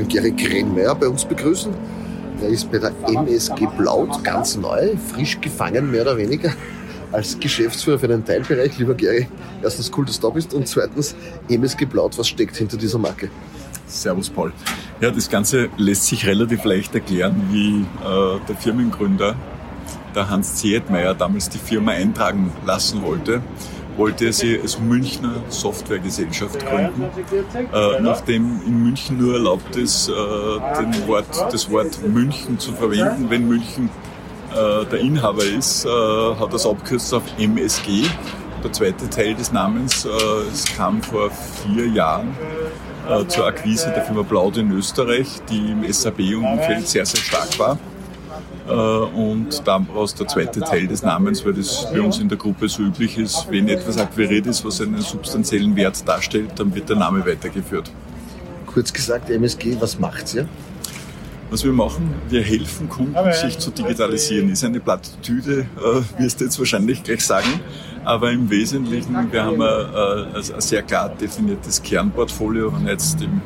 den Gary Krenmeier bei uns begrüßen. Er ist bei der MSG Blaut ganz neu, frisch gefangen, mehr oder weniger, als Geschäftsführer für einen Teilbereich. Lieber Gary, erstens cool, dass du da bist und zweitens MSG Blaut, was steckt hinter dieser Marke? Servus Paul. Ja, das Ganze lässt sich relativ leicht erklären, wie äh, der Firmengründer, der Hans Zehetmeier, damals die Firma eintragen lassen wollte wollte er sie als Münchner Softwaregesellschaft gründen. Äh, nachdem in München nur erlaubt ist, äh, Wort, das Wort München zu verwenden, wenn München äh, der Inhaber ist, äh, hat es abgekürzt auf MSG. Der zweite Teil des Namens, äh, es kam vor vier Jahren äh, zur Akquise der Firma Blaud in Österreich, die im SAP-Umfeld sehr, sehr stark war. Äh, und daraus der zweite Teil des Namens, weil das bei uns in der Gruppe so üblich ist, wenn etwas akquiriert ist, was einen substanziellen Wert darstellt, dann wird der Name weitergeführt. Kurz gesagt, MSG, was macht ihr? Was wir machen, wir helfen Kunden, sich zu digitalisieren. Ist eine Plattitüde, äh, wirst du jetzt wahrscheinlich gleich sagen. Aber im Wesentlichen, wir haben ein, ein sehr klar definiertes Kernportfolio. Wenn ich jetzt in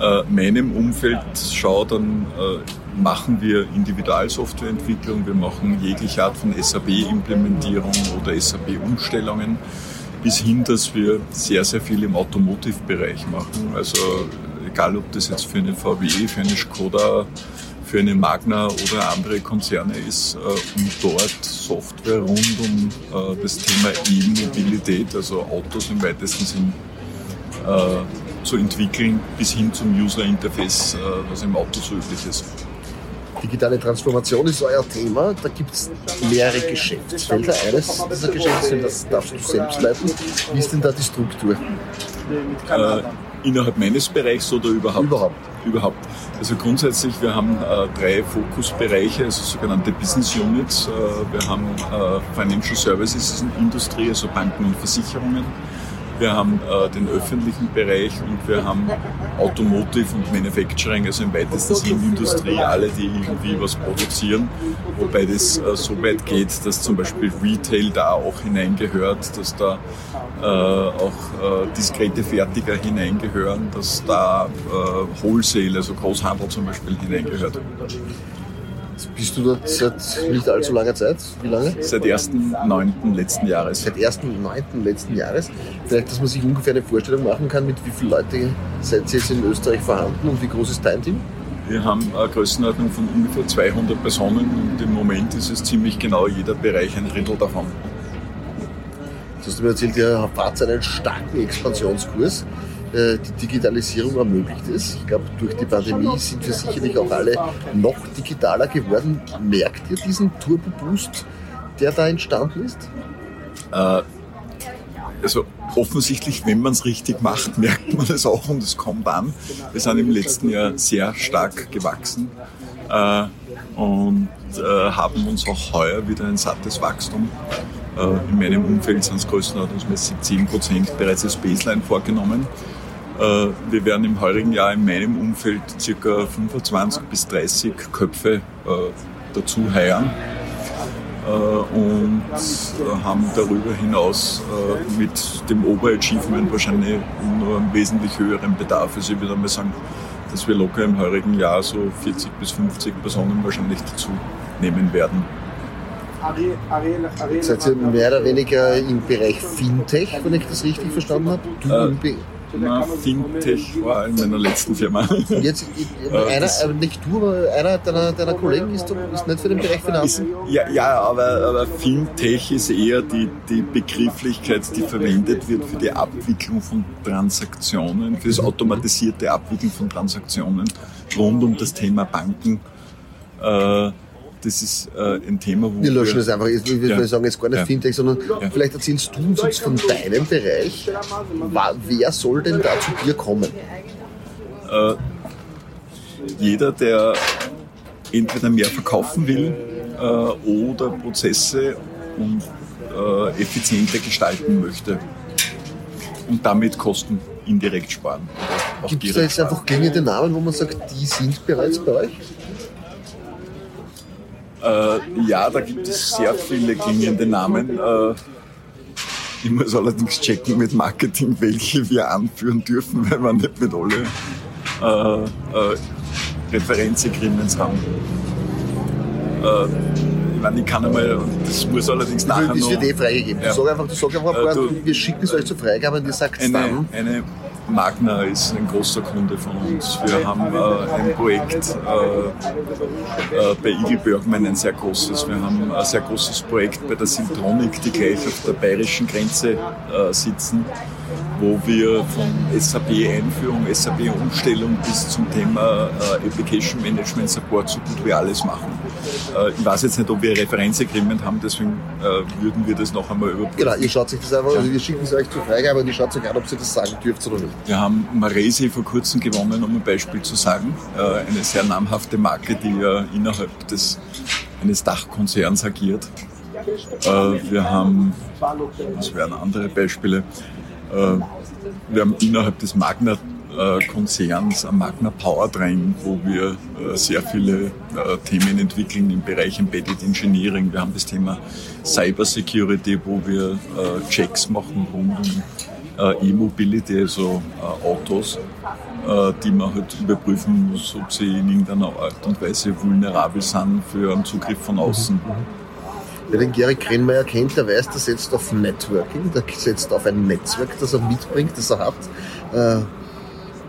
äh, meinem Umfeld schaue, dann äh, machen wir Individualsoftwareentwicklung, wir machen jegliche Art von SAP-Implementierung oder SAP-Umstellungen, bis hin, dass wir sehr, sehr viel im Automotive-Bereich machen. Also egal, ob das jetzt für eine VW, für eine Skoda, für eine Magna oder andere Konzerne ist, äh, um dort Software rund um äh, das Thema E-Mobilität, also Autos im weitesten Sinn, äh, zu entwickeln, bis hin zum User-Interface, was im Auto so üblich ist. Digitale Transformation ist euer Thema. Da gibt es mehrere Geschäftsfelder. Eines dieser Geschäftsfelder, das darfst du selbst leiten. Wie ist denn da die Struktur? Äh, innerhalb meines Bereichs oder überhaupt? Überhaupt. Überhaupt. Also grundsätzlich, wir haben äh, drei Fokusbereiche, also sogenannte Business Units. Äh, wir haben äh, Financial Services Industrie, also Banken und Versicherungen wir haben äh, den öffentlichen Bereich und wir haben Automotive und Manufacturing, also im weitesten Sinne Industrie, alle, die irgendwie was produzieren. Wobei das äh, so weit geht, dass zum Beispiel Retail da auch hineingehört, dass da äh, auch äh, diskrete Fertiger hineingehören, dass da äh, Wholesale, also Großhandel zum Beispiel hineingehört. Bist du dort seit nicht allzu langer Zeit? Wie lange? Seit 1.9. letzten Jahres. Seit 1.9. letzten Jahres. Vielleicht, dass man sich ungefähr eine Vorstellung machen kann, mit wie vielen Leuten seid ihr jetzt in Österreich vorhanden und wie groß ist dein Team? Wir haben eine Größenordnung von ungefähr 200 Personen und im Moment ist es ziemlich genau jeder Bereich ein Drittel davon. Du hast mir erzählt, ihr fahrt einen starken Expansionskurs. Äh, die Digitalisierung ermöglicht ist. Ich glaube, durch die Pandemie sind wir sicherlich auch alle noch digitaler geworden. Merkt ihr diesen Turbo-Boost, der da entstanden ist? Äh, also offensichtlich, wenn man es richtig macht, merkt man es auch und es kommt an. Wir sind im letzten Jahr sehr stark gewachsen äh, und haben uns auch heuer wieder ein sattes Wachstum. In meinem Umfeld sind es größtenordnungsmäßig 10% bereits als Baseline vorgenommen. Äh, wir werden im heurigen Jahr in meinem Umfeld ca. 25 bis 30 Köpfe äh, dazu heiern äh, und haben darüber hinaus mit dem Overachievement wahrscheinlich nur einen wesentlich höheren Bedarf. Also ich würde mal sagen, dass wir locker im heurigen Jahr so 40 bis 50 Personen wahrscheinlich dazu nehmen werden. Seid ihr mehr oder weniger im Bereich Fintech, wenn ich das richtig verstanden habe? Du äh, na, Fintech war in meiner letzten Firma. Jetzt, einer, äh, nicht du, aber einer deiner, deiner Kollegen ist, ist nicht für den Bereich Finanzen? Ist, ja, ja aber, aber Fintech ist eher die, die Begrifflichkeit, die verwendet wird für die Abwicklung von Transaktionen, für das automatisierte Abwickeln von Transaktionen rund um das Thema Banken. Äh, das ist äh, ein Thema, wo wir löschen wir, es einfach. Ich will ja, sagen jetzt gar nicht ja, Fintech, sondern ja. vielleicht erzählst du uns jetzt von deinem Bereich. Wer soll denn da zu dir kommen? Äh, jeder, der entweder mehr verkaufen will äh, oder Prozesse und äh, effizienter gestalten möchte und damit Kosten indirekt sparen. Gibt es da jetzt einfach klingende Namen, wo man sagt, die sind bereits bei euch? Äh, ja, da gibt es sehr viele klingende Namen. Äh, ich muss allerdings checken mit Marketing, welche wir anführen dürfen, weil wir nicht mit alle äh, äh, Referenzagreements haben. Äh, ich meine, ich kann einmal, das muss allerdings nachher Das wird eh freigegeben. Ja. Du sag einfach, du sag einfach, Äh, du- wir schicken es euch zur Freigabe und ihr sagt Eine, dann. eine Magna ist ein großer Kunde von uns. Wir haben äh, ein Projekt äh, äh, bei Eagle Bergman, ein sehr großes. Wir haben ein sehr großes Projekt bei der Sintronic, die gleich auf der bayerischen Grenze äh, sitzen, wo wir von SAP-Einführung, SAP-Umstellung bis zum Thema äh, Application Management Support so gut wie alles machen. Äh, ich weiß jetzt nicht, ob wir ein Referenzagreement haben, deswegen äh, würden wir das noch einmal überprüfen. Genau, ihr schaut euch das einfach, also wir schicken es euch zur Freigabe und ihr schaut euch an, ob ihr das sagen dürft oder nicht. Wir haben Maresi vor kurzem gewonnen, um ein Beispiel zu sagen. Äh, Eine sehr namhafte Marke, die ja innerhalb des, eines Dachkonzerns agiert. Wir haben, was wären andere Beispiele? Wir haben innerhalb des Magna-Konzerns ein Magna Powertrain, wo wir äh, sehr viele äh, Themen entwickeln im Bereich Embedded Engineering. Wir haben das Thema Cyber Security, wo wir äh, Checks machen rund um äh, E-Mobility, also äh, Autos, äh, die man halt überprüfen muss, ob sie in irgendeiner Art und Weise vulnerabel sind für einen Zugriff von außen. Wer den Gary Krenmeier kennt, der weiß, der setzt auf Networking, der setzt auf ein Netzwerk, das er mitbringt, das er hat.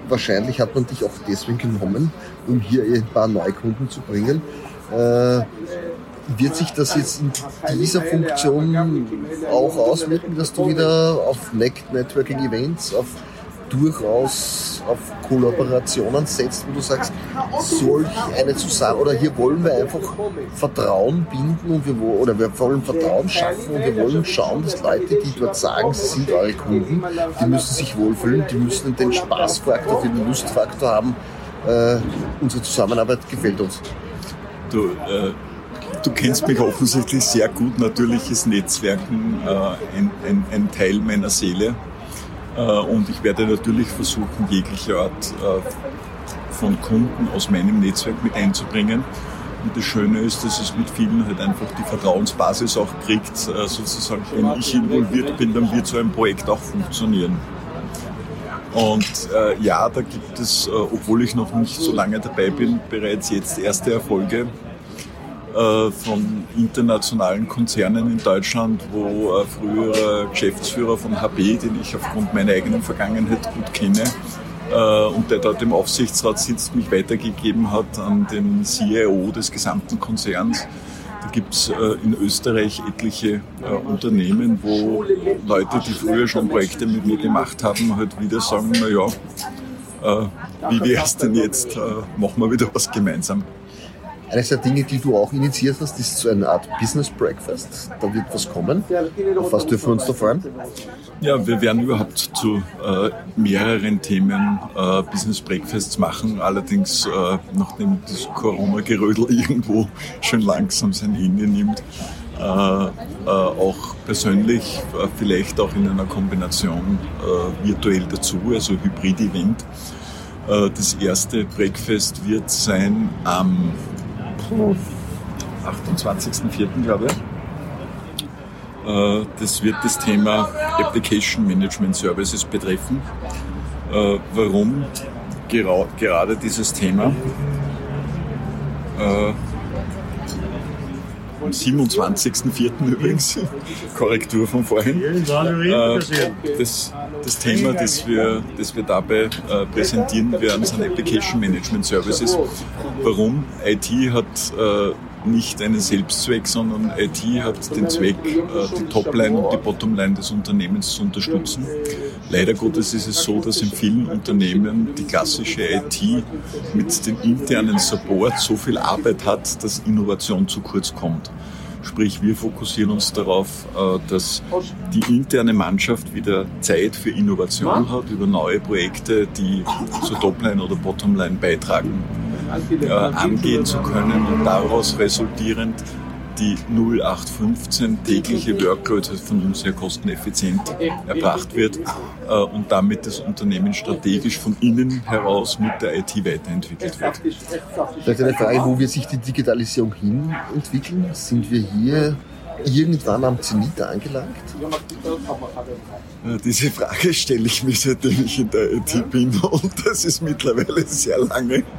Wahrscheinlich hat man dich auch deswegen genommen, um hier ein paar Neukunden zu bringen. Äh, wird sich das jetzt in dieser Funktion auch auswirken, dass du wieder auf Net- Networking Events, auf durchaus auf Kollaborationen setzt, wo du sagst, solch eine zusammen oder hier wollen wir einfach Vertrauen binden und wir wo- oder wir wollen Vertrauen schaffen und wir wollen schauen, dass Leute, die dort sagen, sie sind eure Kunden, die müssen sich wohlfühlen, die müssen den Spaßfaktor, den Lustfaktor haben. Äh, unsere Zusammenarbeit gefällt uns. Du, äh, du kennst mich offensichtlich sehr gut. Natürlich ist Netzwerken äh, ein, ein, ein Teil meiner Seele. Äh, und ich werde natürlich versuchen, jegliche Art äh, von Kunden aus meinem Netzwerk mit einzubringen. Und das Schöne ist, dass es mit vielen halt einfach die Vertrauensbasis auch kriegt, äh, sozusagen, wenn ich involviert bin, dann wird so ein Projekt auch funktionieren. Und äh, ja, da gibt es, äh, obwohl ich noch nicht so lange dabei bin, bereits jetzt erste Erfolge äh, von internationalen Konzernen in Deutschland, wo äh, früherer Geschäftsführer von HB, den ich aufgrund meiner eigenen Vergangenheit gut kenne, äh, und der dort im Aufsichtsrat sitzt, mich weitergegeben hat an den CIO des gesamten Konzerns. Da gibt es äh, in Österreich etliche Unternehmen, wo Leute, die früher schon Projekte mit mir gemacht haben, halt wieder sagen, naja, äh, wie wär's denn jetzt, machen wir wieder was gemeinsam. Eines der Dinge, die du auch initiiert hast, ist so eine Art Business Breakfast. Da wird was kommen. Auf was dürfen wir uns da freuen? Ja, wir werden überhaupt zu äh, mehreren Themen äh, Business Breakfasts machen. Allerdings, äh, nachdem das Corona-Gerödel irgendwo schon langsam sein Ende nimmt, äh, äh, auch persönlich, äh, vielleicht auch in einer Kombination virtuell dazu, also Hybrid-Event. Das erste Breakfast wird sein am 28.04. glaube ich. Äh, Das wird das Thema Application Management Services betreffen. Äh, Warum gera- gerade dieses Thema? Äh, Am 27.04. übrigens, Korrektur von vorhin. Äh, Das, das Thema, das wir, das wir dabei äh, präsentieren werden, sind Application Management Services. Warum? IT hat äh, nicht einen Selbstzweck, sondern IT hat den Zweck, äh, die Topline und die Bottomline des Unternehmens zu unterstützen. Leider Gottes ist es so, dass in vielen Unternehmen die klassische IT mit dem internen Support so viel Arbeit hat, dass Innovation zu kurz kommt. Sprich, wir fokussieren uns darauf, äh, dass die interne Mannschaft wieder Zeit für Innovation hat, über neue Projekte, die zur Topline oder Bottomline beitragen, äh, angehen zu können und daraus resultierend die 0815 tägliche Workload von uns sehr kosteneffizient erbracht wird äh, und damit das Unternehmen strategisch von innen heraus mit der IT weiterentwickelt wird. Vielleicht eine Frage, wo wird sich die Digitalisierung hin entwickeln? Sind wir hier irgendwann am Zenit angelangt? Diese Frage stelle ich mir, seitdem ich in der IT bin und das ist mittlerweile sehr lange.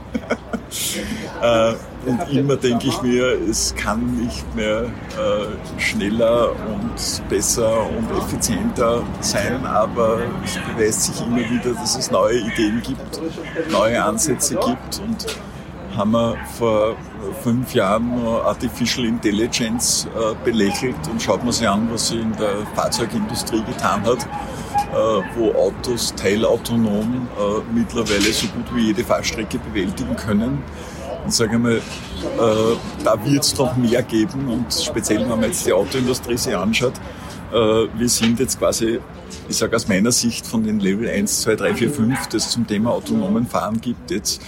Äh, und immer denke ich mir, es kann nicht mehr äh, schneller und besser und effizienter sein, aber es beweist sich immer wieder, dass es neue Ideen gibt, neue Ansätze gibt und haben wir vor fünf Jahren Artificial Intelligence äh, belächelt und schaut man sich an, was sie in der Fahrzeugindustrie getan hat, äh, wo Autos teilautonom äh, mittlerweile so gut wie jede Fahrstrecke bewältigen können. Und sage mal, äh, da wird es noch mehr geben und speziell, wenn man jetzt die Autoindustrie sich anschaut, äh, wir sind jetzt quasi, ich sage aus meiner Sicht von den Level 1, 2, 3, 4, 5, das zum Thema autonomen Fahren gibt, jetzt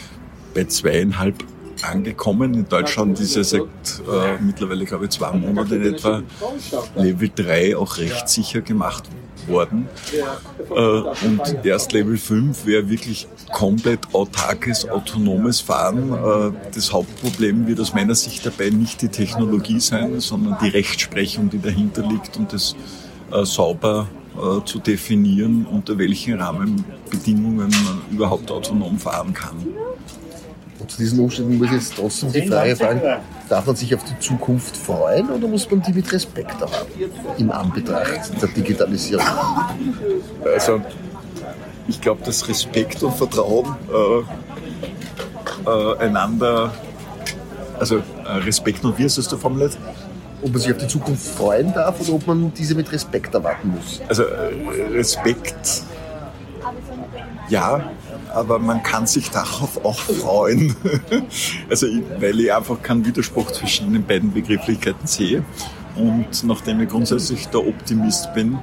bei zweieinhalb angekommen. In Deutschland ist ja seit äh, mittlerweile, glaube ich, zwei Monaten etwa Level 3 auch rechtssicher gemacht worden. Äh, und erst Level 5 wäre wirklich komplett autarkes, autonomes Fahren. Äh, das Hauptproblem wird aus meiner Sicht dabei nicht die Technologie sein, sondern die Rechtsprechung, die dahinter liegt und das äh, sauber äh, zu definieren, unter welchen Rahmenbedingungen man überhaupt autonom fahren kann. Und zu diesen Umständen muss ich jetzt trotzdem die Frage fragen, darf man sich auf die Zukunft freuen oder muss man die mit Respekt haben in Anbetracht der Digitalisierung? Also ich glaube, dass Respekt und Vertrauen äh, äh, einander, also äh, Respekt und wie ist das du formuliert? Ob man sich auf die Zukunft freuen darf oder ob man diese mit Respekt erwarten muss? Also äh, Respekt, ja, aber man kann sich darauf auch freuen. also weil ich einfach keinen Widerspruch zwischen den beiden Begrifflichkeiten sehe. Und nachdem ich grundsätzlich der Optimist bin,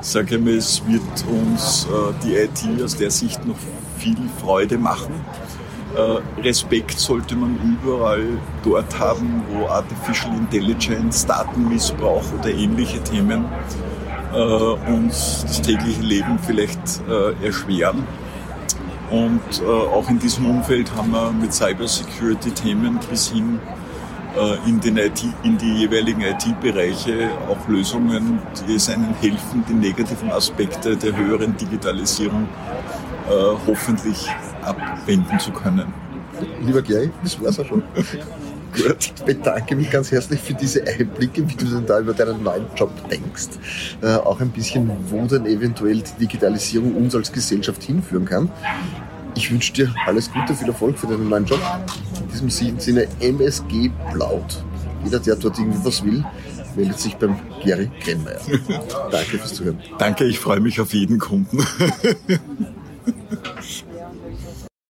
sage ich mir, es wird uns äh, die IT aus der Sicht noch viel Freude machen. Äh, Respekt sollte man überall dort haben, wo Artificial Intelligence, Datenmissbrauch oder ähnliche Themen äh, uns das tägliche Leben vielleicht äh, erschweren. Und äh, auch in diesem Umfeld haben wir mit Cybersecurity-Themen bis hin äh, in, den IT, in die jeweiligen IT-Bereiche auch Lösungen, die es einem helfen, die negativen Aspekte der höheren Digitalisierung äh, hoffentlich abwenden zu können. Lieber Gary, das war's auch schon. Gut. Ich bedanke mich ganz herzlich für diese Einblicke, wie du denn da über deinen neuen Job denkst. Äh, auch ein bisschen, wo denn eventuell die Digitalisierung uns als Gesellschaft hinführen kann. Ich wünsche dir alles Gute, viel Erfolg für deinen neuen Job. In diesem Sinne MSG Blaut. Jeder, der dort irgendwie was will, meldet sich beim Gary Krennmeier. Danke fürs Zuhören. Danke, ich freue mich auf jeden Kunden.